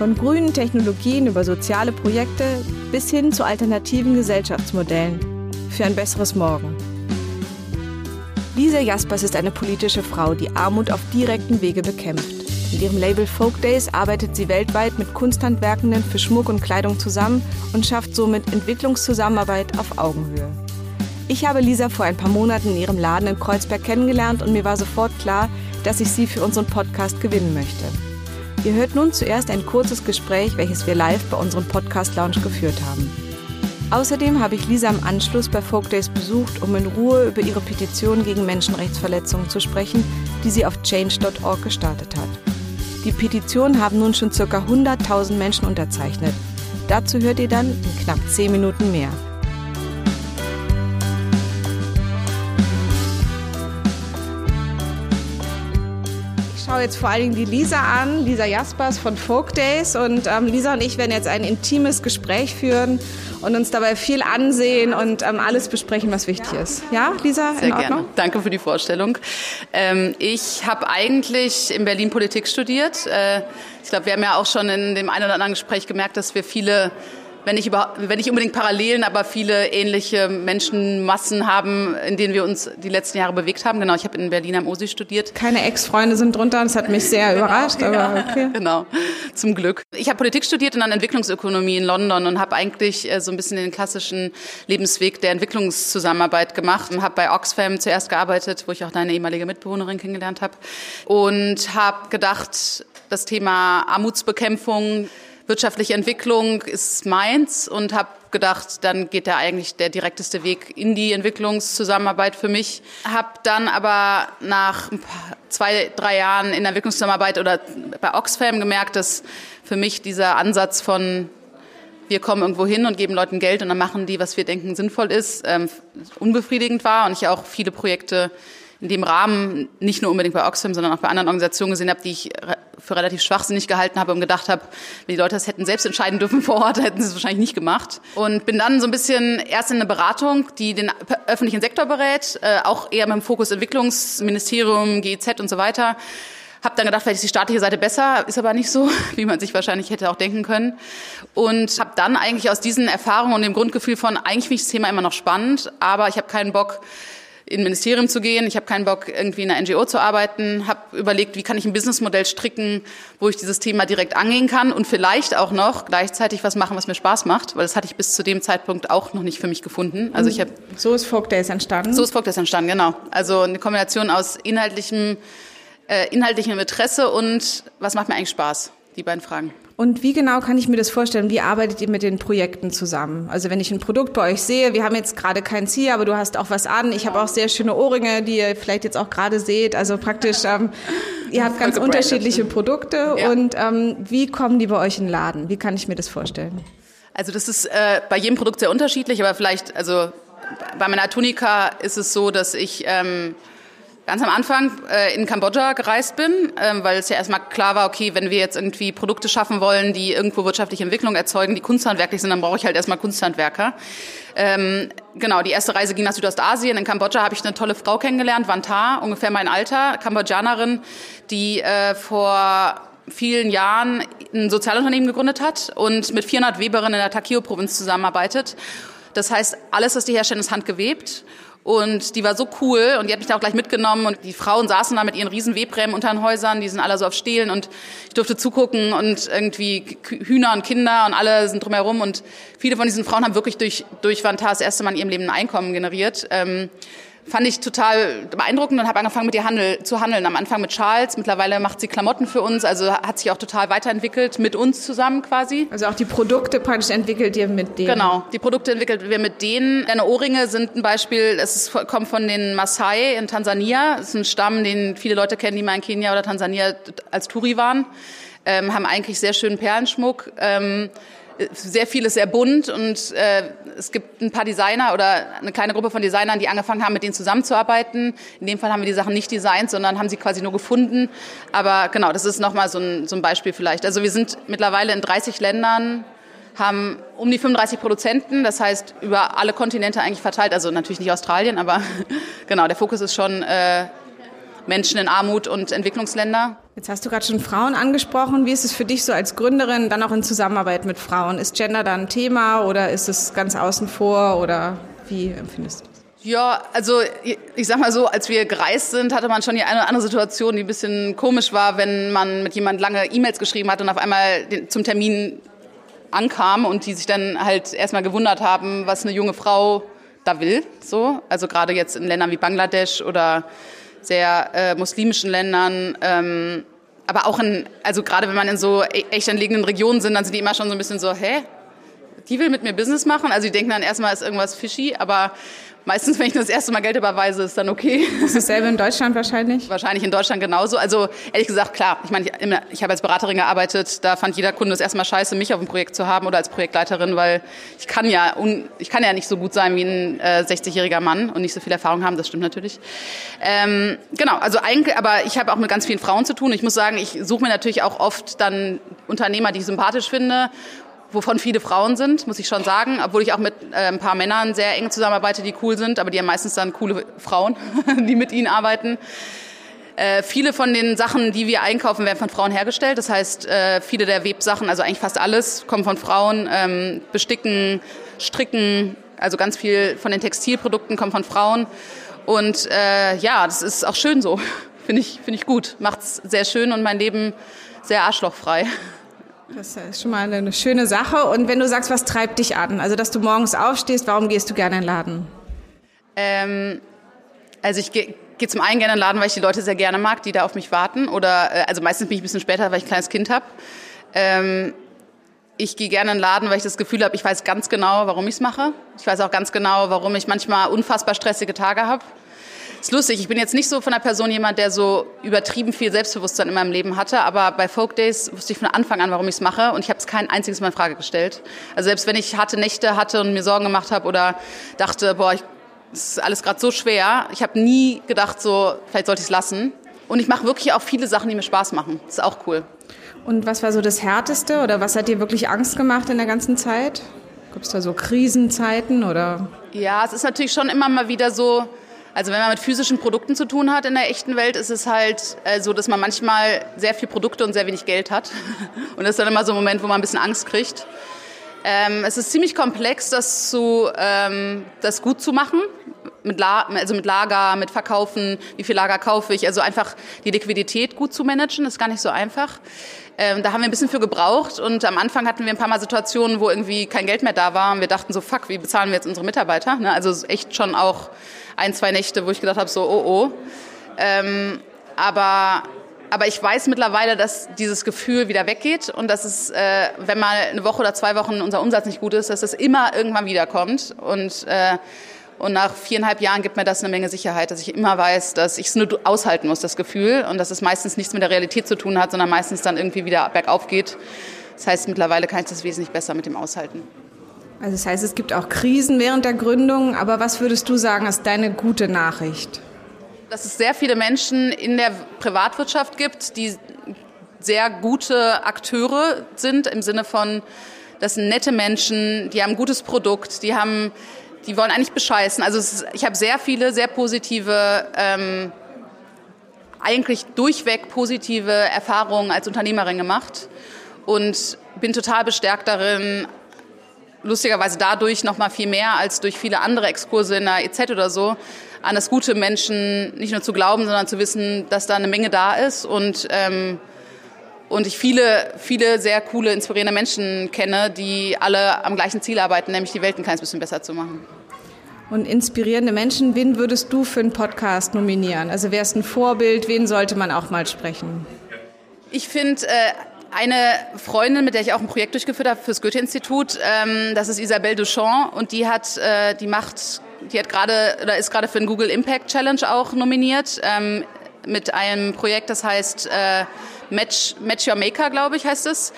Von grünen Technologien über soziale Projekte bis hin zu alternativen Gesellschaftsmodellen für ein besseres Morgen. Lisa Jaspers ist eine politische Frau, die Armut auf direkten Wege bekämpft. Mit ihrem Label Folk Days arbeitet sie weltweit mit Kunsthandwerkenden für Schmuck und Kleidung zusammen und schafft somit Entwicklungszusammenarbeit auf Augenhöhe. Ich habe Lisa vor ein paar Monaten in ihrem Laden in Kreuzberg kennengelernt und mir war sofort klar, dass ich sie für unseren Podcast gewinnen möchte. Ihr hört nun zuerst ein kurzes Gespräch, welches wir live bei unserem Podcast Lounge geführt haben. Außerdem habe ich Lisa im Anschluss bei Folk Days besucht, um in Ruhe über ihre Petition gegen Menschenrechtsverletzungen zu sprechen, die sie auf change.org gestartet hat. Die Petition haben nun schon ca. 100.000 Menschen unterzeichnet. Dazu hört ihr dann in knapp 10 Minuten mehr. Schaue jetzt vor allen Dingen die Lisa an, Lisa Jaspers von Folk Days. Und ähm, Lisa und ich werden jetzt ein intimes Gespräch führen und uns dabei viel ansehen und ähm, alles besprechen, was wichtig ist. Ja, Lisa, Sehr gerne. Danke für die Vorstellung. Ähm, ich habe eigentlich in Berlin Politik studiert. Äh, ich glaube, wir haben ja auch schon in dem einen oder anderen Gespräch gemerkt, dass wir viele, wenn nicht, über, wenn nicht unbedingt Parallelen, aber viele ähnliche Menschenmassen haben, in denen wir uns die letzten Jahre bewegt haben. Genau, ich habe in Berlin am OSI studiert. Keine Ex-Freunde sind drunter, das hat mich sehr überrascht, aber okay. Genau, zum Glück. Ich habe Politik studiert und dann Entwicklungsökonomie in London und habe eigentlich äh, so ein bisschen den klassischen Lebensweg der Entwicklungszusammenarbeit gemacht und habe bei Oxfam zuerst gearbeitet, wo ich auch deine ehemalige Mitbewohnerin kennengelernt habe und habe gedacht, das Thema Armutsbekämpfung, wirtschaftliche Entwicklung ist meins und habe gedacht, dann geht da eigentlich der direkteste Weg in die Entwicklungszusammenarbeit für mich. Habe dann aber nach zwei, drei Jahren in der Entwicklungszusammenarbeit oder bei Oxfam gemerkt, dass für mich dieser Ansatz von wir kommen irgendwo hin und geben Leuten Geld und dann machen die, was wir denken sinnvoll ist, ähm, unbefriedigend war und ich auch viele Projekte in dem Rahmen nicht nur unbedingt bei Oxfam, sondern auch bei anderen Organisationen gesehen habe, die ich für relativ schwachsinnig gehalten habe und gedacht habe, wenn die Leute das hätten selbst entscheiden dürfen vor Ort, hätten sie es wahrscheinlich nicht gemacht. Und bin dann so ein bisschen erst in eine Beratung, die den öffentlichen Sektor berät, äh, auch eher mit dem Fokus Entwicklungsministerium, GEZ und so weiter. Hab dann gedacht, vielleicht ist die staatliche Seite besser, ist aber nicht so, wie man sich wahrscheinlich hätte auch denken können. Und habe dann eigentlich aus diesen Erfahrungen und dem Grundgefühl von, eigentlich finde ich das Thema immer noch spannend, aber ich habe keinen Bock, in ein Ministerium zu gehen. Ich habe keinen Bock, irgendwie in einer NGO zu arbeiten. Habe überlegt, wie kann ich ein Businessmodell stricken, wo ich dieses Thema direkt angehen kann und vielleicht auch noch gleichzeitig was machen, was mir Spaß macht, weil das hatte ich bis zu dem Zeitpunkt auch noch nicht für mich gefunden. Also ich habe So ist Folk Days entstanden. so ist Folk Days entstanden, genau. Also eine Kombination aus inhaltlichem, äh, inhaltlichem Interesse und was macht mir eigentlich Spaß? Die beiden Fragen. Und wie genau kann ich mir das vorstellen? Wie arbeitet ihr mit den Projekten zusammen? Also wenn ich ein Produkt bei euch sehe, wir haben jetzt gerade kein Ziel, aber du hast auch was an. Ich habe auch sehr schöne Ohrringe, die ihr vielleicht jetzt auch gerade seht. Also praktisch, ähm, ihr habt ganz unterschiedliche Produkte. Ja. Und ähm, wie kommen die bei euch in den Laden? Wie kann ich mir das vorstellen? Also das ist äh, bei jedem Produkt sehr unterschiedlich, aber vielleicht, also bei meiner Tunika ist es so, dass ich ähm, ganz am Anfang äh, in Kambodscha gereist bin, ähm, weil es ja erstmal klar war, okay, wenn wir jetzt irgendwie Produkte schaffen wollen, die irgendwo wirtschaftliche Entwicklung erzeugen, die kunsthandwerklich sind, dann brauche ich halt erstmal Kunsthandwerker. Ähm, genau, die erste Reise ging nach Südostasien. In Kambodscha habe ich eine tolle Frau kennengelernt, Vantar, ungefähr mein Alter, Kambodschanerin, die äh, vor vielen Jahren ein Sozialunternehmen gegründet hat und mit 400 Weberinnen in der Takeo-Provinz zusammenarbeitet. Das heißt, alles, was die herstellen, ist handgewebt. Und die war so cool und die hat mich da auch gleich mitgenommen und die Frauen saßen da mit ihren riesen Webrämen unter den Häusern, die sind alle so auf Stehlen und ich durfte zugucken und irgendwie Hühner und Kinder und alle sind drumherum und viele von diesen Frauen haben wirklich durch, durch Vantar das erste Mal in ihrem Leben ein Einkommen generiert. Ähm, fand ich total beeindruckend und habe angefangen mit ihr handel, zu handeln. Am Anfang mit Charles, mittlerweile macht sie Klamotten für uns, also hat sich auch total weiterentwickelt mit uns zusammen quasi. Also auch die Produkte praktisch entwickelt ihr mit denen. Genau, die Produkte entwickelt wir mit denen. Deine Ohrringe sind ein Beispiel, es ist, kommt von den Maasai in Tansania. Das ist ein Stamm, den viele Leute kennen, die mal in Kenia oder Tansania als Touri waren. ähm, haben eigentlich sehr schönen Perlenschmuck. Ähm, sehr vieles sehr bunt und äh, es gibt ein paar Designer oder eine kleine Gruppe von Designern, die angefangen haben, mit denen zusammenzuarbeiten. In dem Fall haben wir die Sachen nicht designt, sondern haben sie quasi nur gefunden. Aber genau, das ist nochmal so ein, so ein Beispiel vielleicht. Also wir sind mittlerweile in 30 Ländern, haben um die 35 Produzenten, das heißt über alle Kontinente eigentlich verteilt. Also natürlich nicht Australien, aber genau, der Fokus ist schon äh, Menschen in Armut und Entwicklungsländer. Jetzt hast du gerade schon Frauen angesprochen. Wie ist es für dich so als Gründerin, dann auch in Zusammenarbeit mit Frauen? Ist Gender da ein Thema oder ist es ganz außen vor oder wie empfindest du das? Ja, also ich sag mal so, als wir gereist sind, hatte man schon die eine oder andere Situation, die ein bisschen komisch war, wenn man mit jemand lange E-Mails geschrieben hat und auf einmal zum Termin ankam und die sich dann halt erstmal gewundert haben, was eine junge Frau da will. So, also gerade jetzt in Ländern wie Bangladesch oder sehr äh, muslimischen Ländern. Ähm, aber auch in, also gerade wenn man in so e-, echt entlegenen Regionen sind, dann sind die immer schon so ein bisschen so, hä? Die will mit mir Business machen? Also die denken dann erstmal, ist irgendwas fishy, aber Meistens, wenn ich das erste Mal Geld überweise, ist dann okay. Ist dasselbe in Deutschland wahrscheinlich? Wahrscheinlich in Deutschland genauso. Also ehrlich gesagt, klar. Ich meine, ich, ich habe als Beraterin gearbeitet. Da fand jeder Kunde es erstmal scheiße, mich auf dem Projekt zu haben oder als Projektleiterin, weil ich kann ja, ich kann ja nicht so gut sein wie ein äh, 60-jähriger Mann und nicht so viel Erfahrung haben. Das stimmt natürlich. Ähm, genau. Also eigentlich, aber ich habe auch mit ganz vielen Frauen zu tun. Ich muss sagen, ich suche mir natürlich auch oft dann Unternehmer, die ich sympathisch finde wovon viele Frauen sind, muss ich schon sagen, obwohl ich auch mit äh, ein paar Männern sehr eng zusammenarbeite, die cool sind, aber die haben meistens dann coole Frauen, die mit ihnen arbeiten. Äh, viele von den Sachen, die wir einkaufen, werden von Frauen hergestellt. Das heißt, äh, viele der Websachen, also eigentlich fast alles, kommen von Frauen. Ähm, Besticken, Stricken, also ganz viel von den Textilprodukten kommt von Frauen. Und äh, ja, das ist auch schön so. Finde ich, finde ich gut. Macht's sehr schön und mein Leben sehr arschlochfrei. Das ist schon mal eine schöne Sache. Und wenn du sagst, was treibt dich an? Also, dass du morgens aufstehst, warum gehst du gerne in den Laden? Ähm, also ich gehe geh zum einen gerne in den Laden, weil ich die Leute sehr gerne mag, die da auf mich warten. Oder äh, also meistens bin ich ein bisschen später, weil ich ein kleines Kind habe. Ähm, ich gehe gerne in den Laden, weil ich das Gefühl habe, ich weiß ganz genau, warum ich es mache. Ich weiß auch ganz genau, warum ich manchmal unfassbar stressige Tage habe ist lustig, ich bin jetzt nicht so von der Person jemand, der so übertrieben viel Selbstbewusstsein in meinem Leben hatte, aber bei Folk Days wusste ich von Anfang an, warum ich es mache und ich habe es kein einziges Mal in Frage gestellt. Also selbst wenn ich harte Nächte hatte und mir Sorgen gemacht habe oder dachte, boah, ich, das ist alles gerade so schwer, ich habe nie gedacht, so vielleicht sollte ich es lassen. Und ich mache wirklich auch viele Sachen, die mir Spaß machen. Das ist auch cool. Und was war so das Härteste oder was hat dir wirklich Angst gemacht in der ganzen Zeit? Gibt es da so Krisenzeiten oder? Ja, es ist natürlich schon immer mal wieder so, also wenn man mit physischen Produkten zu tun hat in der echten Welt, ist es halt äh, so, dass man manchmal sehr viel Produkte und sehr wenig Geld hat. Und das ist dann immer so ein Moment, wo man ein bisschen Angst kriegt. Ähm, es ist ziemlich komplex, das, zu, ähm, das gut zu machen. Mit, La also mit Lager, mit Verkaufen, wie viel Lager kaufe ich. Also einfach die Liquidität gut zu managen, ist gar nicht so einfach. Ähm, da haben wir ein bisschen für gebraucht und am Anfang hatten wir ein paar Mal Situationen, wo irgendwie kein Geld mehr da war und wir dachten so, fuck, wie bezahlen wir jetzt unsere Mitarbeiter? Ne? Also echt schon auch ein, zwei Nächte, wo ich gedacht habe, so, oh, oh. Ähm, aber, aber ich weiß mittlerweile, dass dieses Gefühl wieder weggeht und dass es, äh, wenn mal eine Woche oder zwei Wochen unser Umsatz nicht gut ist, dass es immer irgendwann wiederkommt. Und, äh, und nach viereinhalb Jahren gibt mir das eine Menge Sicherheit, dass ich immer weiß, dass ich es nur aushalten muss, das Gefühl. Und dass es meistens nichts mit der Realität zu tun hat, sondern meistens dann irgendwie wieder bergauf geht. Das heißt, mittlerweile kann ich das wesentlich besser mit dem aushalten. Also das heißt, es gibt auch Krisen während der Gründung, aber was würdest du sagen, ist deine gute Nachricht? Dass es sehr viele Menschen in der Privatwirtschaft gibt, die sehr gute Akteure sind im Sinne von, das sind nette Menschen, die haben ein gutes Produkt, die haben, die wollen eigentlich bescheißen. Also ist, ich habe sehr viele, sehr positive, ähm, eigentlich durchweg positive Erfahrungen als Unternehmerin gemacht und bin total bestärkt darin, lustigerweise dadurch noch mal viel mehr als durch viele andere Exkurse in der EZ oder so, an das gute Menschen nicht nur zu glauben, sondern zu wissen, dass da eine Menge da ist und ähm, und ich viele, viele sehr coole, inspirierende Menschen kenne, die alle am gleichen Ziel arbeiten, nämlich die Welt ein kleines bisschen besser zu machen. Und inspirierende Menschen, wen würdest du für einen Podcast nominieren? Also wer ist ein Vorbild, wen sollte man auch mal sprechen? Ich finde, äh, eine Freundin, mit der ich auch ein Projekt durchgeführt habe fürs Goethe-Institut, ähm, das ist Isabelle Duchamp und die hat, äh, die macht, die hat gerade oder ist gerade für den Google Impact Challenge auch nominiert. Ähm, mit einem Projekt, das heißt äh, Match, Match Your Maker, glaube ich, heißt es,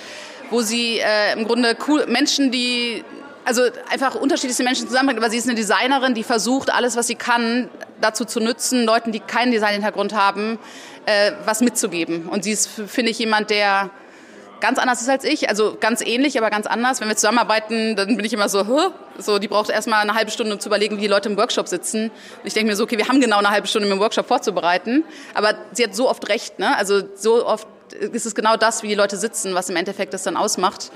wo sie äh, im Grunde cool, Menschen, die also einfach unterschiedlichste Menschen zusammenbringt, aber sie ist eine Designerin, die versucht, alles, was sie kann, dazu zu nutzen, Leuten, die keinen Designhintergrund haben, äh, was mitzugeben. Und sie ist, finde ich, jemand, der ganz anders ist als ich, also ganz ähnlich, aber ganz anders. Wenn wir zusammenarbeiten, dann bin ich immer so, Hö? so die braucht erstmal eine halbe Stunde, um zu überlegen, wie die Leute im Workshop sitzen. Und ich denke mir so, okay, wir haben genau eine halbe Stunde, um den Workshop vorzubereiten, aber sie hat so oft recht, ne? Also so oft ist es genau das, wie die Leute sitzen, was im Endeffekt das dann ausmacht.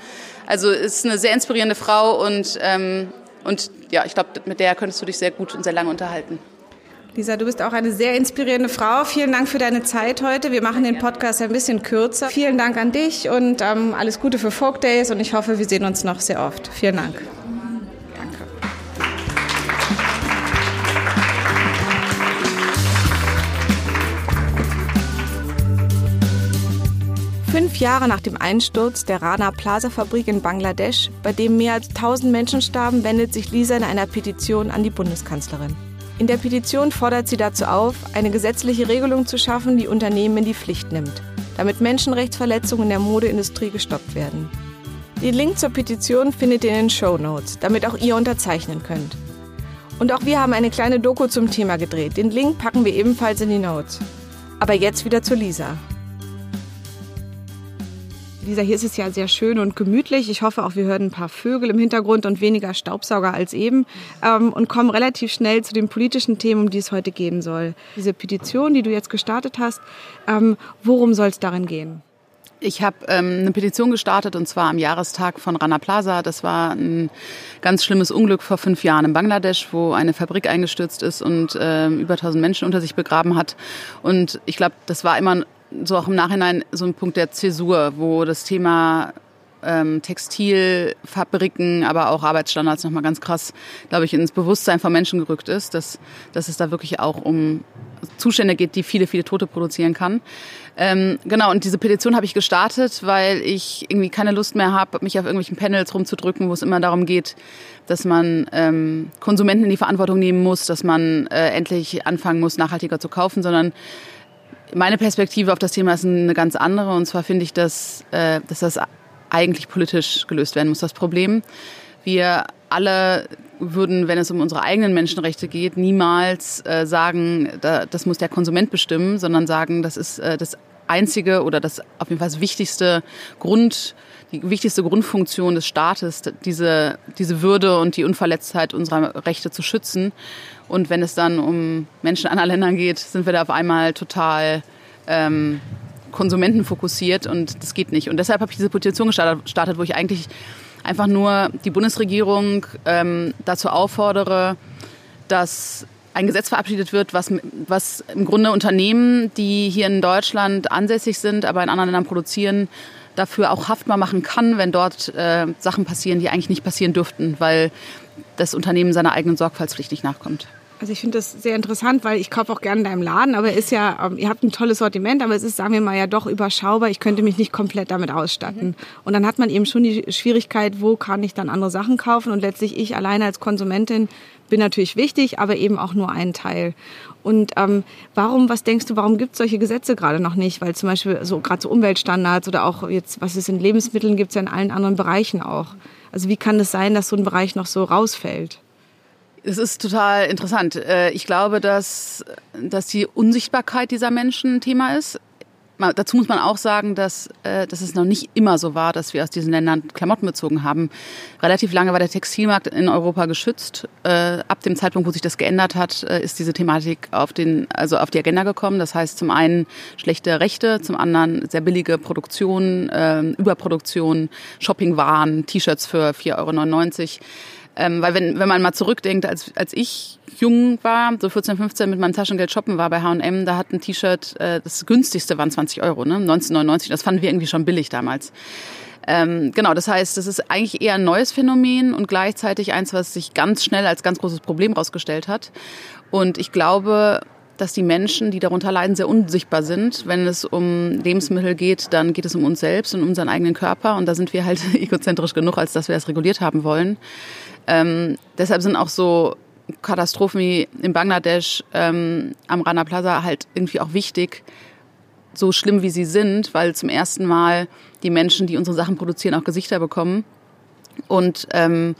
Also ist eine sehr inspirierende Frau und ähm, und ja, ich glaube, mit der könntest du dich sehr gut und sehr lange unterhalten. Lisa, du bist auch eine sehr inspirierende Frau. Vielen Dank für deine Zeit heute. Wir machen den Podcast ein bisschen kürzer. Vielen Dank an dich und ähm, alles Gute für Folk Days und ich hoffe, wir sehen uns noch sehr oft. Vielen Dank. Danke. Fünf Jahre nach dem Einsturz der Rana Plaza Fabrik in Bangladesch, bei dem mehr als 1000 Menschen starben, wendet sich Lisa in einer Petition an die Bundeskanzlerin. In der Petition fordert sie dazu auf, eine gesetzliche Regelung zu schaffen, die Unternehmen in die Pflicht nimmt, damit Menschenrechtsverletzungen in der Modeindustrie gestoppt werden. Den Link zur Petition findet ihr in den Show Notes, damit auch ihr unterzeichnen könnt. Und auch wir haben eine kleine Doku zum Thema gedreht. Den Link packen wir ebenfalls in die Notes. Aber jetzt wieder zu Lisa. Lisa, hier ist es ja sehr schön und gemütlich. Ich hoffe auch, wir hören ein paar Vögel im Hintergrund und weniger Staubsauger als eben ähm, und kommen relativ schnell zu den politischen Themen, um die es heute gehen soll. Diese Petition, die du jetzt gestartet hast, ähm, worum soll es darin gehen? Ich habe ähm, eine Petition gestartet und zwar am Jahrestag von Rana Plaza. Das war ein ganz schlimmes Unglück vor fünf Jahren in Bangladesch, wo eine Fabrik eingestürzt ist und äh, über 1000 Menschen unter sich begraben hat. Und ich glaube, das war immer so auch im Nachhinein so ein Punkt der Zäsur, wo das Thema ähm, Textilfabriken, aber auch Arbeitsstandards nochmal ganz krass, glaube ich, ins Bewusstsein von Menschen gerückt ist, dass, dass es da wirklich auch um Zustände geht, die viele, viele Tote produzieren kann. Ähm, genau, und diese Petition habe ich gestartet, weil ich irgendwie keine Lust mehr habe, mich auf irgendwelchen Panels rumzudrücken, wo es immer darum geht, dass man ähm, Konsumenten in die Verantwortung nehmen muss, dass man äh, endlich anfangen muss, nachhaltiger zu kaufen, sondern meine Perspektive auf das Thema ist eine ganz andere. Und zwar finde ich, dass, äh, dass das eigentlich politisch gelöst werden muss, das Problem. Wir alle würden, wenn es um unsere eigenen Menschenrechte geht, niemals äh, sagen, da, das muss der Konsument bestimmen, sondern sagen, das ist äh, das einzige oder das auf jeden Fall wichtigste Grund, die wichtigste Grundfunktion des Staates, diese, diese Würde und die Unverletztheit unserer Rechte zu schützen. Und wenn es dann um Menschen anderer Ländern geht, sind wir da auf einmal total ähm, konsumentenfokussiert und das geht nicht. Und deshalb habe ich diese Petition gestartet, wo ich eigentlich einfach nur die Bundesregierung ähm, dazu auffordere, dass ein Gesetz verabschiedet wird, was, was im Grunde Unternehmen, die hier in Deutschland ansässig sind, aber in anderen Ländern produzieren, dafür auch haftbar machen kann, wenn dort äh, Sachen passieren, die eigentlich nicht passieren dürften, weil das Unternehmen seiner eigenen Sorgfaltspflicht nicht nachkommt. Also ich finde das sehr interessant, weil ich kaufe auch gerne in deinem Laden, aber ist ja, ähm, ihr habt ein tolles Sortiment, aber es ist, sagen wir mal, ja doch überschaubar. Ich könnte mich nicht komplett damit ausstatten. Mhm. Und dann hat man eben schon die Schwierigkeit, wo kann ich dann andere Sachen kaufen? Und letztlich ich alleine als Konsumentin bin natürlich wichtig, aber eben auch nur ein Teil. Und ähm, warum, was denkst du, warum gibt es solche Gesetze gerade noch nicht? Weil zum Beispiel so gerade so Umweltstandards oder auch jetzt, was es in Lebensmitteln gibt, es ja in allen anderen Bereichen auch. Also wie kann es sein, dass so ein Bereich noch so rausfällt? Es ist total interessant. Äh, ich glaube, dass, dass die Unsichtbarkeit dieser Menschen ein Thema ist. Dazu muss man auch sagen, dass, äh, dass es noch nicht immer so war, dass wir aus diesen Ländern Klamotten bezogen haben. Relativ lange war der Textilmarkt in Europa geschützt. Äh, ab dem Zeitpunkt, wo sich das geändert hat, ist diese Thematik auf, den, also auf die Agenda gekommen. Das heißt zum einen schlechte Rechte, zum anderen sehr billige Produktion, Überproduktion, Shoppingwaren, T-Shirts für 4,99 Euro. Ähm, weil wenn, wenn man mal zurückdenkt, als, als ich jung war, so 14, 15 mit meinem Taschengeld shoppen war bei H&M, da hat ein T-Shirt, äh, das günstigste waren 20 Euro, ne? 1999, das fanden wir irgendwie schon billig damals. Ähm, genau, das heißt, das ist eigentlich eher ein neues Phänomen und gleichzeitig eins, was sich ganz schnell als ganz großes Problem rausgestellt hat. Und ich glaube, dass die Menschen, die darunter leiden, sehr unsichtbar sind. Wenn es um Lebensmittel geht, dann geht es um uns selbst und um unseren eigenen Körper. Und da sind wir halt egozentrisch genug, als dass wir das reguliert haben wollen. Ähm, deshalb sind auch so Katastrophen wie in Bangladesch ähm, am Rana Plaza halt irgendwie auch wichtig, so schlimm wie sie sind, weil zum ersten Mal die Menschen, die unsere Sachen produzieren, auch Gesichter bekommen. Und, ähm,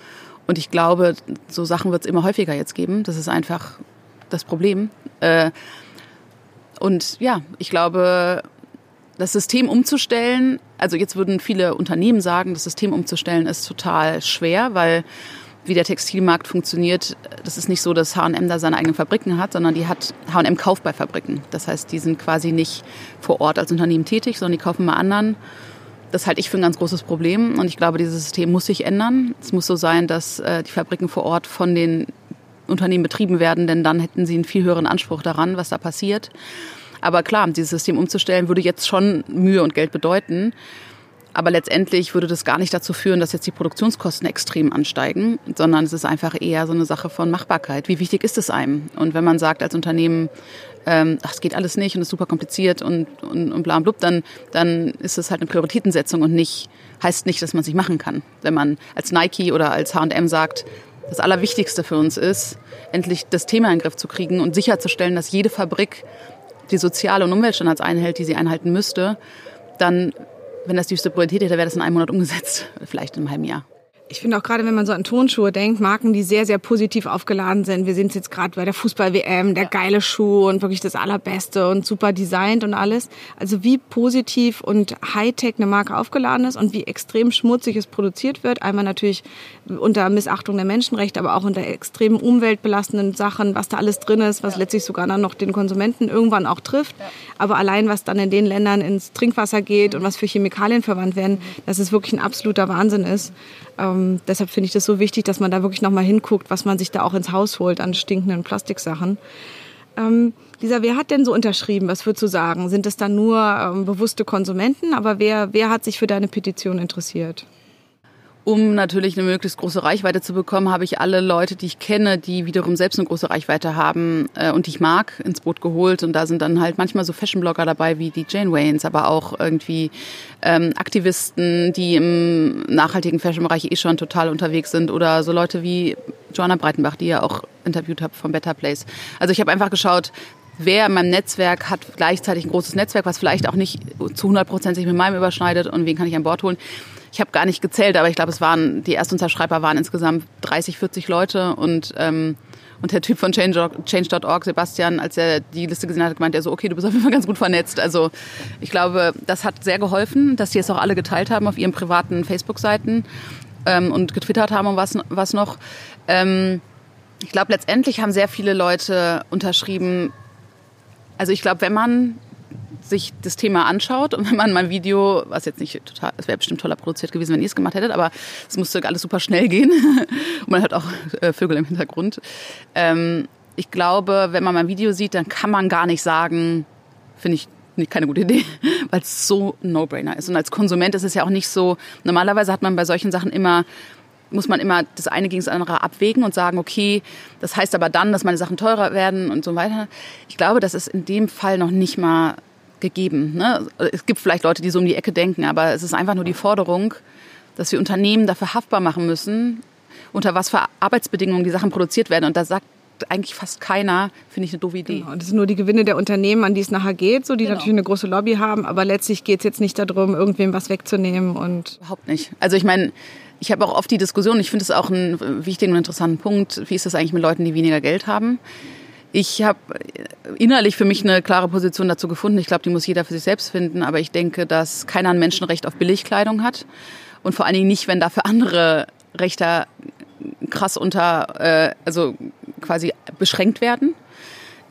und ich glaube, so Sachen wird es immer häufiger jetzt geben. Das ist einfach das Problem. Äh, und ja, ich glaube, das System umzustellen, also jetzt würden viele Unternehmen sagen, das System umzustellen ist total schwer, weil wie der Textilmarkt funktioniert, das ist nicht so, dass H&M da seine eigenen Fabriken hat, sondern die hat H&M kauft bei Fabriken. Das heißt, die sind quasi nicht vor Ort als Unternehmen tätig, sondern die kaufen bei anderen. Das halte ich für ein ganz großes Problem und ich glaube, dieses System muss sich ändern. Es muss so sein, dass äh, die Fabriken vor Ort von den Unternehmen betrieben werden, denn dann hätten sie einen viel höheren Anspruch daran, was da passiert. Aber klar, dieses System umzustellen würde jetzt schon Mühe und Geld bedeuten. Aber letztendlich würde das gar nicht dazu führen, dass jetzt die Produktionskosten extrem ansteigen, sondern es ist einfach eher so eine Sache von Machbarkeit. Wie wichtig ist es einem? Und wenn man sagt als Unternehmen, ähm, ach, es geht alles nicht und es ist super kompliziert und, und, und bla und blub, dann, dann ist es halt eine Prioritätensetzung und nicht, heißt nicht, dass man es nicht machen kann. Wenn man als Nike oder als H&M sagt, das Allerwichtigste für uns ist, endlich das Thema in den Griff zu kriegen und sicherzustellen, dass jede Fabrik die soziale und Umweltstandards einhält, die sie einhalten müsste, dann, wenn das die höchste Priorität hätte, wäre das in einem Monat umgesetzt, vielleicht in einem halben Jahr. Ich finde auch gerade, wenn man so an Tonschuhe denkt, Marken, die sehr, sehr positiv aufgeladen sind. Wir sind jetzt gerade bei der Fußball-WM, der geile Schuh und wirklich das Allerbeste und super designt und alles. Also wie positiv und Hightech eine Marke aufgeladen ist und wie extrem schmutzig es produziert wird. Einmal natürlich unter Missachtung der Menschenrechte, aber auch unter extrem umweltbelastenden Sachen, was da alles drin ist, was ja. letztlich sogar dann noch den Konsumenten irgendwann auch trifft. Ja. Aber allein, was dann in den Ländern ins Trinkwasser geht mhm. und was für Chemikalien verwandt werden, mhm. dass es wirklich ein absoluter Wahnsinn ist. Ähm, deshalb finde ich das so wichtig, dass man da wirklich nochmal hinguckt, was man sich da auch ins Haus holt an stinkenden Plastiksachen. Ähm, Lisa, wer hat denn so unterschrieben? Was würdest du sagen? Sind es dann nur ähm, bewusste Konsumenten? Aber wer, wer hat sich für deine Petition interessiert? Um natürlich eine möglichst große Reichweite zu bekommen, habe ich alle Leute, die ich kenne, die wiederum selbst eine große Reichweite haben äh, und die ich mag, ins Boot geholt. Und da sind dann halt manchmal so Fashion-Blogger dabei wie die Jane Waynes, aber auch irgendwie ähm, Aktivisten, die im nachhaltigen Fashion-Bereich eh schon total unterwegs sind oder so Leute wie Joanna Breitenbach, die ihr auch interviewt habt vom Better Place. Also ich habe einfach geschaut, wer in meinem Netzwerk hat gleichzeitig ein großes Netzwerk, was vielleicht auch nicht zu 100 Prozent sich mit meinem überschneidet und wen kann ich an Bord holen. Ich habe gar nicht gezählt, aber ich glaube, es waren die Erstunterschreiber waren insgesamt 30, 40 Leute und ähm, und der Typ von Change.org, Sebastian, als er die Liste gesehen hat, gemeint er so, okay, du bist auf jeden Fall ganz gut vernetzt. Also ich glaube, das hat sehr geholfen, dass die es auch alle geteilt haben auf ihren privaten Facebook-Seiten ähm, und getwittert haben und was, was noch. Ähm, ich glaube, letztendlich haben sehr viele Leute unterschrieben. Also ich glaube, wenn man sich das Thema anschaut und wenn man mein Video, was jetzt nicht total, es wäre bestimmt toller produziert gewesen, wenn ihr es gemacht hättet, aber es musste alles super schnell gehen und man hört auch äh, Vögel im Hintergrund. Ähm, ich glaube, wenn man mein Video sieht, dann kann man gar nicht sagen, finde ich keine gute Idee, weil es so ein No-Brainer ist. Und als Konsument ist es ja auch nicht so, normalerweise hat man bei solchen Sachen immer muss man immer das eine gegen das andere abwägen und sagen, okay, das heißt aber dann, dass meine Sachen teurer werden und so weiter. Ich glaube, das ist in dem Fall noch nicht mal gegeben. Ne? Es gibt vielleicht Leute, die so um die Ecke denken, aber es ist einfach nur die Forderung, dass wir Unternehmen dafür haftbar machen müssen, unter was für Arbeitsbedingungen die Sachen produziert werden. Und da sagt eigentlich fast keiner, finde ich eine doofe Idee. Genau. Das sind nur die Gewinne der Unternehmen, an die es nachher geht, so die genau. natürlich eine große Lobby haben, aber letztlich geht es jetzt nicht darum, irgendwem was wegzunehmen und überhaupt nicht. Also ich meine, ich habe auch oft die Diskussion, ich finde es auch einen wichtigen und interessanten Punkt, wie ist das eigentlich mit Leuten, die weniger Geld haben? Ich habe innerlich für mich eine klare Position dazu gefunden. Ich glaube, die muss jeder für sich selbst finden. Aber ich denke, dass keiner ein Menschenrecht auf Billigkleidung hat. Und vor allen Dingen nicht, wenn dafür andere Rechte krass unter, äh, also quasi beschränkt werden.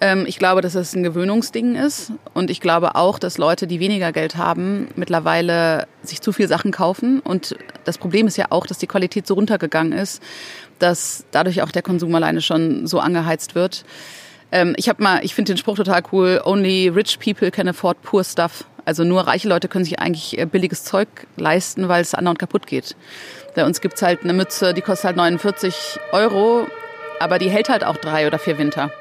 Ähm, ich glaube, dass es ein Gewöhnungsding ist. Und ich glaube auch, dass Leute, die weniger Geld haben, mittlerweile sich zu viel Sachen kaufen. Und das Problem ist ja auch, dass die Qualität so runtergegangen ist, dass dadurch auch der Konsum alleine schon so angeheizt wird. Ähm, ich habe mal, ich finde den Spruch total cool. Only rich people can afford poor stuff. Also nur reiche Leute können sich eigentlich äh, billiges Zeug leisten, weil es anderen kaputt geht. Bei uns gibt's halt eine Mütze, die kostet halt 49 Euro, aber die hält halt auch drei oder vier Winter.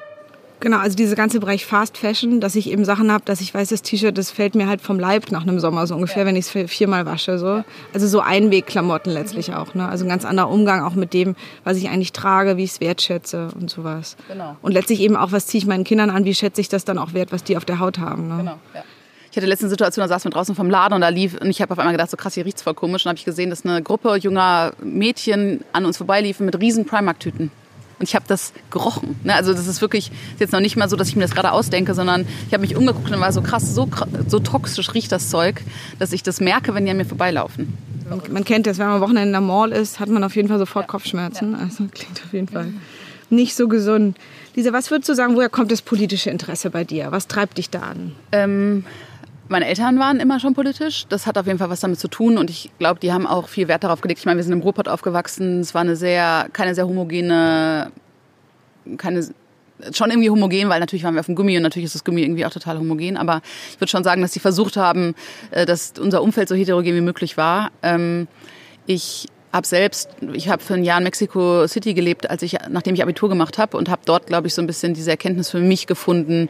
Genau, also dieser ganze Bereich Fast Fashion, dass ich eben Sachen habe, dass ich weiß, das T-Shirt, das fällt mir halt vom Leib nach einem Sommer so ungefähr, ja. wenn ich es viermal wasche. So. Also so Einwegklamotten letztlich mhm. auch. Ne? Also ein ganz anderer Umgang auch mit dem, was ich eigentlich trage, wie ich es wertschätze und sowas. Genau. Und letztlich eben auch, was ziehe ich meinen Kindern an, wie schätze ich das dann auch wert, was die auf der Haut haben. Ne? Genau, ja. Ich hatte letzte Situation, da saß man draußen vom Laden und da lief, und ich habe auf einmal gedacht, so krass, hier riecht's voll komisch. Und habe ich gesehen, dass eine Gruppe junger Mädchen an uns vorbeiliefen mit riesen Primark-Tüten. Und ich habe das gerochen. Ne? Also das ist wirklich ist jetzt noch nicht mal so, dass ich mir das gerade ausdenke, sondern ich habe mich umgeguckt und war so krass, so, so toxisch riecht das Zeug, dass ich das merke, wenn die an mir vorbeilaufen. Man, kennt das, wenn man am Wochenende in der Mall ist, hat man auf jeden Fall sofort ja. Kopfschmerzen. Ja. Also klingt auf jeden Fall nicht so gesund. Lisa, was würdest du sagen, woher kommt das politische Interesse bei dir? Was treibt dich da an? Ähm, meine Eltern waren immer schon politisch. Das hat auf jeden Fall was damit zu tun und ich glaube, die haben auch viel Wert darauf gelegt. Ich meine, wir sind im Ruhrpott aufgewachsen. Es war eine sehr, keine sehr homogene, keine, schon irgendwie homogen, weil natürlich waren wir auf dem Gummi und natürlich ist das Gummi irgendwie auch total homogen. Aber ich würde schon sagen, dass sie versucht haben, äh, dass unser Umfeld so heterogen wie möglich war. Ähm, ich habe selbst, ich habe für ein Jahr in Mexico City gelebt, als ich, nachdem ich Abitur gemacht habe und habe dort, glaube ich, so ein bisschen diese Erkenntnis für mich gefunden,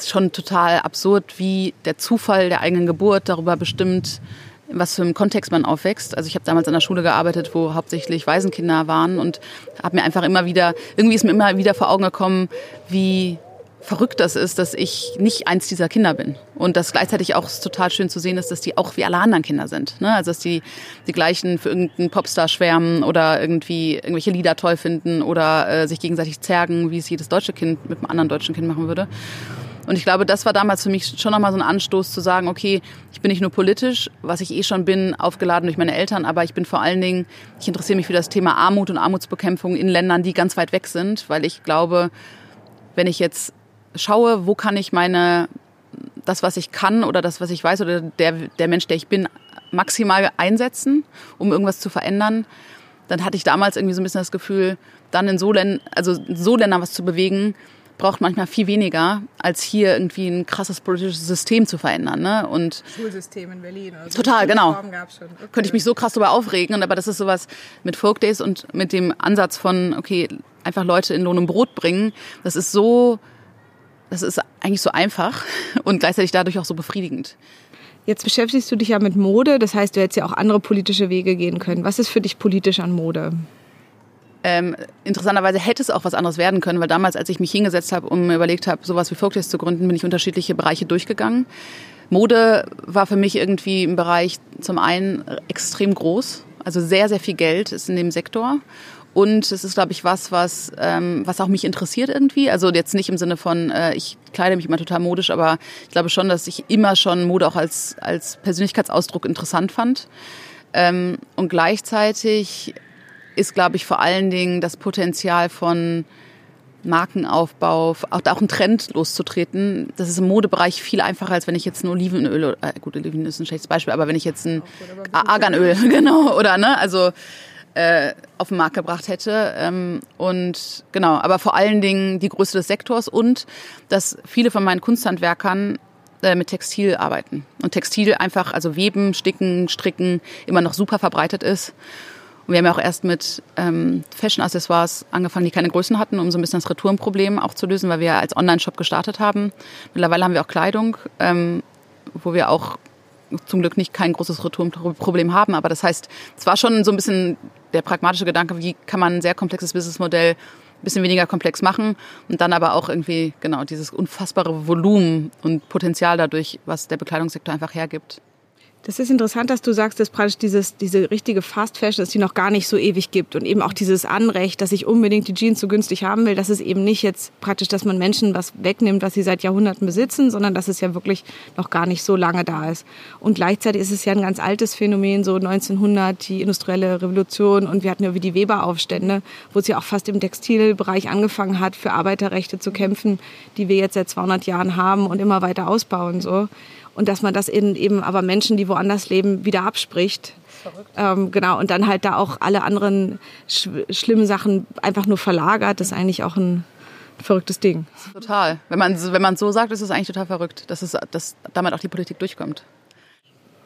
ist schon total absurd, wie der Zufall der eigenen Geburt darüber bestimmt, in was für einem Kontext man aufwächst. Also ich habe damals an der Schule gearbeitet, wo hauptsächlich Waisenkinder waren und habe mir einfach immer wieder, irgendwie ist mir immer wieder vor Augen gekommen, wie verrückt das ist, dass ich nicht eins dieser Kinder bin. Und das gleichzeitig auch total schön zu sehen ist, dass die auch wie alle anderen Kinder sind. Ne? Also dass die die gleichen für irgendeinen Popstar schwärmen oder irgendwie irgendwelche Lieder toll finden oder äh, sich gegenseitig zergen, wie es jedes deutsche Kind mit einem anderen deutschen Kind machen würde. Und ich glaube, das war damals für mich schon nochmal so ein Anstoß zu sagen, okay, ich bin nicht nur politisch, was ich eh schon bin, aufgeladen durch meine Eltern, aber ich bin vor allen Dingen, ich interessiere mich für das Thema Armut und Armutsbekämpfung in Ländern, die ganz weit weg sind, weil ich glaube, wenn ich jetzt schaue, wo kann ich meine, das, was ich kann oder das, was ich weiß oder der, der Mensch, der ich bin, maximal einsetzen, um irgendwas zu verändern, dann hatte ich damals irgendwie so ein bisschen das Gefühl, dann in so Ländern, also so Ländern was zu bewegen, braucht manchmal viel weniger, als hier irgendwie ein krasses politisches System zu verändern. Ne? Und Schulsystem in Berlin. Also total, genau. Okay. Könnte ich mich so krass darüber aufregen. aber das ist sowas mit Folk Days und mit dem Ansatz von, okay, einfach Leute in Lohn und Brot bringen. Das ist so, das ist eigentlich so einfach und gleichzeitig dadurch auch so befriedigend. Jetzt beschäftigst du dich ja mit Mode, das heißt, du hättest ja auch andere politische Wege gehen können. Was ist für dich politisch an Mode? Ähm, interessanterweise hätte es auch was anderes werden können, weil damals, als ich mich hingesetzt habe und mir überlegt habe, sowas wie Folktales zu gründen, bin ich unterschiedliche Bereiche durchgegangen. Mode war für mich irgendwie im Bereich zum einen extrem groß, also sehr, sehr viel Geld ist in dem Sektor. Und es ist, glaube ich, was, was, ähm, was auch mich interessiert irgendwie. Also jetzt nicht im Sinne von, äh, ich kleide mich immer total modisch, aber ich glaube schon, dass ich immer schon Mode auch als, als Persönlichkeitsausdruck interessant fand. Ähm, und gleichzeitig ist, glaube ich, vor allen Dingen das Potenzial von Markenaufbau, auch, auch einen Trend loszutreten. Das ist im Modebereich viel einfacher, als wenn ich jetzt ein Olivenöl, äh, gut, Olivenöl ist ein schlechtes Beispiel, aber wenn ich jetzt ein Arganöl, genau, oder, ne, also, äh, auf den Markt gebracht hätte. Ähm, und genau, aber vor allen Dingen die Größe des Sektors und dass viele von meinen Kunsthandwerkern äh, mit Textil arbeiten. Und Textil einfach, also Weben, Sticken, Stricken immer noch super verbreitet ist. Und wir haben ja auch erst mit ähm, Fashion-Accessoires angefangen, die keine Größen hatten, um so ein bisschen das Retourenproblem auch zu lösen, weil wir als Online-Shop gestartet haben. Mittlerweile haben wir auch Kleidung, ähm, wo wir auch zum Glück nicht kein großes Retourenproblem haben. Aber das heißt, es war schon so ein bisschen der pragmatische Gedanke, wie kann man ein sehr komplexes Businessmodell ein bisschen weniger komplex machen und dann aber auch irgendwie genau dieses unfassbare Volumen und Potenzial dadurch, was der Bekleidungssektor einfach hergibt. Das ist interessant, dass du sagst, dass praktisch dieses, diese richtige Fast Fashion, dass die noch gar nicht so ewig gibt und eben auch dieses Anrecht, dass ich unbedingt die Jeans so günstig haben will, dass es eben nicht jetzt praktisch, dass man Menschen was wegnimmt, was sie seit Jahrhunderten besitzen, sondern dass es ja wirklich noch gar nicht so lange da ist. Und gleichzeitig ist es ja ein ganz altes Phänomen, so 1900, die industrielle Revolution und wir hatten ja wie die Weberaufstände, wo es ja auch fast im Textilbereich angefangen hat, für Arbeiterrechte zu kämpfen, die wir jetzt seit 200 Jahren haben und immer weiter ausbauen, so und dass man das eben, eben aber Menschen, die woanders leben, wieder abspricht. Ähm, genau, und dann halt da auch alle anderen sch schlimmen Sachen einfach nur verlagert, das ist eigentlich auch ein verrücktes Ding. Total. Wenn man wenn man so sagt, ist es eigentlich total verrückt, dass, es, dass damit auch die Politik durchkommt.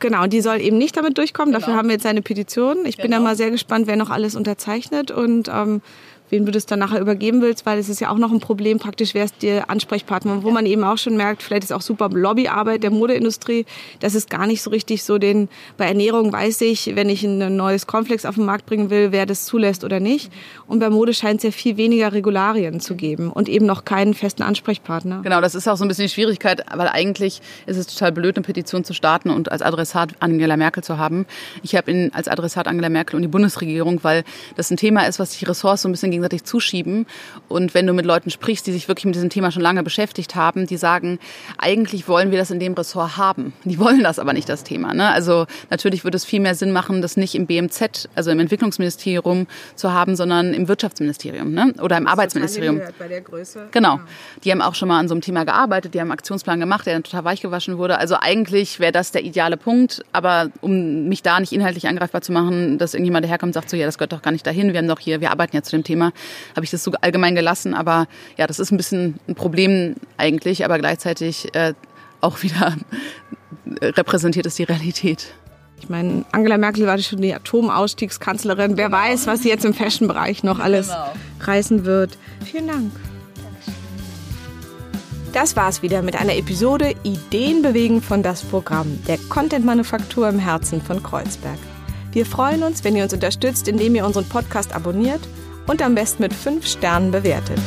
Genau, die soll eben nicht damit durchkommen. Genau. Dafür haben wir jetzt eine Petition. Ich genau. bin da genau. mal sehr gespannt, wer noch alles unterzeichnet und ähm, wen du das dann nachher übergeben willst, weil es ist ja auch noch ein Problem, praktisch wer ist der Ansprechpartner, wo man eben auch schon merkt, vielleicht ist auch super Lobbyarbeit der Modeindustrie, das ist gar nicht so richtig so den, bei Ernährung weiß ich, wenn ich ein neues Cornflakes auf den Markt bringen will, wer das zulässt oder nicht. Und bei Mode scheint es ja viel weniger Regularien zu geben und eben noch keinen festen Ansprechpartner. Genau, das ist auch so ein bisschen die Schwierigkeit, weil eigentlich ist es total blöd, eine Petition zu starten und als Adressat Angela Merkel zu haben. Ich habe als Adressat Angela Merkel und die Bundesregierung, weil das ein Thema ist, was die Ressorts so ein bisschen gegenseitig zuschieben. Und wenn du mit Leuten sprichst, die sich wirklich mit diesem Thema schon lange beschäftigt haben, die sagen, eigentlich wollen wir das in dem Ressort haben. Die wollen das aber nicht, das Thema. Ne? Also natürlich würde es viel mehr Sinn machen, das nicht im BMZ, also im Entwicklungsministerium zu haben, sondern im Wirtschaftsministerium ne? oder im Arbeitsministerium. Bei der Größe. Genau. Die haben auch schon mal an so einem Thema gearbeitet, die haben einen Aktionsplan gemacht, der dann total weichgewaschen wurde. Also eigentlich wäre das der ideale Punkt, aber um mich da nicht inhaltlich angreifbar zu machen, dass irgendjemand daherkommt und sagt so, ja, das gehört doch gar nicht dahin, wir haben doch hier, wir arbeiten ja zu dem Thema, habe ich das so allgemein gelassen. Aber ja, das ist ein bisschen ein Problem eigentlich, aber gleichzeitig äh, auch wieder repräsentiert es die Realität. Ich meine, Angela Merkel war schon die Atomausstiegskanzlerin. Wer genau. weiß, was sie jetzt im Fashion-Bereich noch alles genau. reißen wird. Vielen Dank. Das war's wieder mit einer Episode Ideen bewegen von das Programm der Content-Manufaktur im Herzen von Kreuzberg. Wir freuen uns, wenn ihr uns unterstützt, indem ihr unseren Podcast abonniert und am besten mit fünf Sternen bewertet.